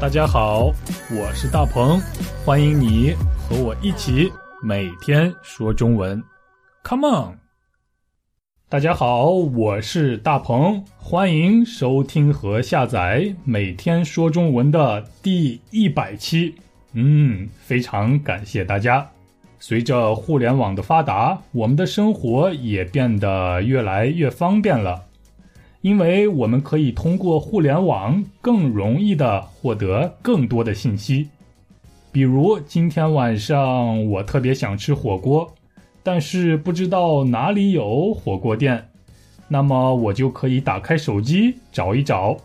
大家好，我是大鹏，欢迎你和我一起每天说中文，Come on！大家好，我是大鹏，欢迎收听和下载每天说中文的第一百期。嗯，非常感谢大家。随着互联网的发达，我们的生活也变得越来越方便了。因为我们可以通过互联网更容易的获得更多的信息，比如今天晚上我特别想吃火锅，但是不知道哪里有火锅店，那么我就可以打开手机找一找，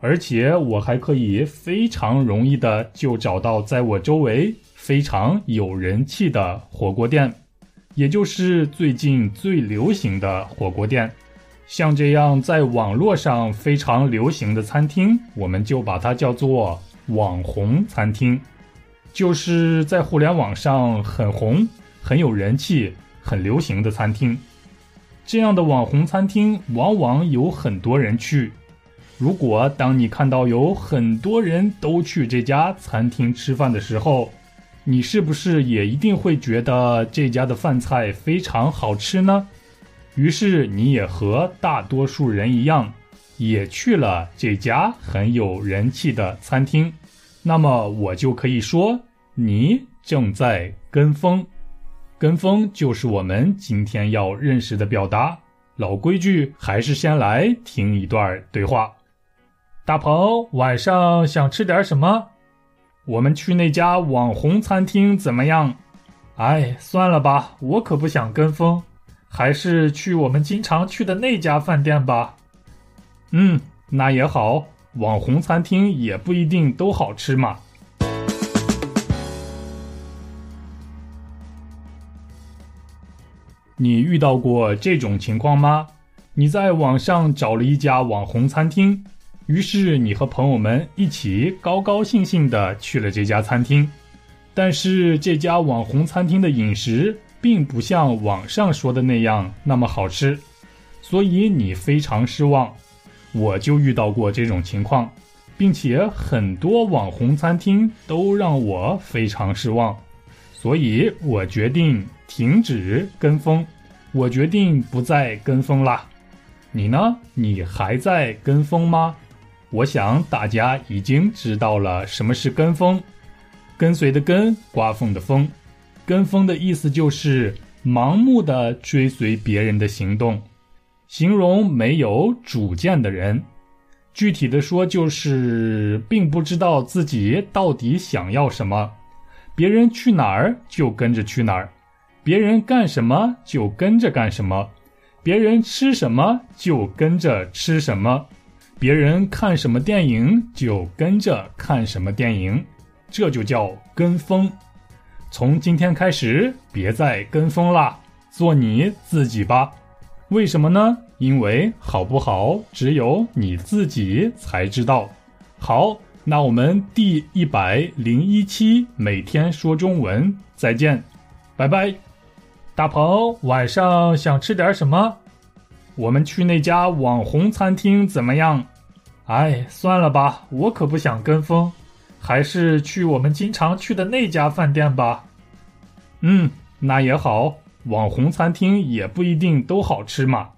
而且我还可以非常容易的就找到在我周围非常有人气的火锅店，也就是最近最流行的火锅店。像这样在网络上非常流行的餐厅，我们就把它叫做网红餐厅，就是在互联网上很红、很有人气、很流行的餐厅。这样的网红餐厅往往有很多人去。如果当你看到有很多人都去这家餐厅吃饭的时候，你是不是也一定会觉得这家的饭菜非常好吃呢？于是你也和大多数人一样，也去了这家很有人气的餐厅。那么我就可以说，你正在跟风。跟风就是我们今天要认识的表达。老规矩，还是先来听一段对话。大鹏，晚上想吃点什么？我们去那家网红餐厅怎么样？哎，算了吧，我可不想跟风。还是去我们经常去的那家饭店吧。嗯，那也好，网红餐厅也不一定都好吃嘛。你遇到过这种情况吗？你在网上找了一家网红餐厅，于是你和朋友们一起高高兴兴的去了这家餐厅，但是这家网红餐厅的饮食。并不像网上说的那样那么好吃，所以你非常失望。我就遇到过这种情况，并且很多网红餐厅都让我非常失望，所以我决定停止跟风。我决定不再跟风啦。你呢？你还在跟风吗？我想大家已经知道了什么是跟风，跟随的跟，刮风的风。跟风的意思就是盲目的追随别人的行动，形容没有主见的人。具体的说，就是并不知道自己到底想要什么，别人去哪儿就跟着去哪儿，别人干什么就跟着干什么，别人吃什么就跟着吃什么，别人看什么电影就跟着看什么电影，这就叫跟风。从今天开始，别再跟风啦，做你自己吧。为什么呢？因为好不好，只有你自己才知道。好，那我们第一百零一期每天说中文，再见，拜拜。大鹏，晚上想吃点什么？我们去那家网红餐厅怎么样？哎，算了吧，我可不想跟风。还是去我们经常去的那家饭店吧。嗯，那也好，网红餐厅也不一定都好吃嘛。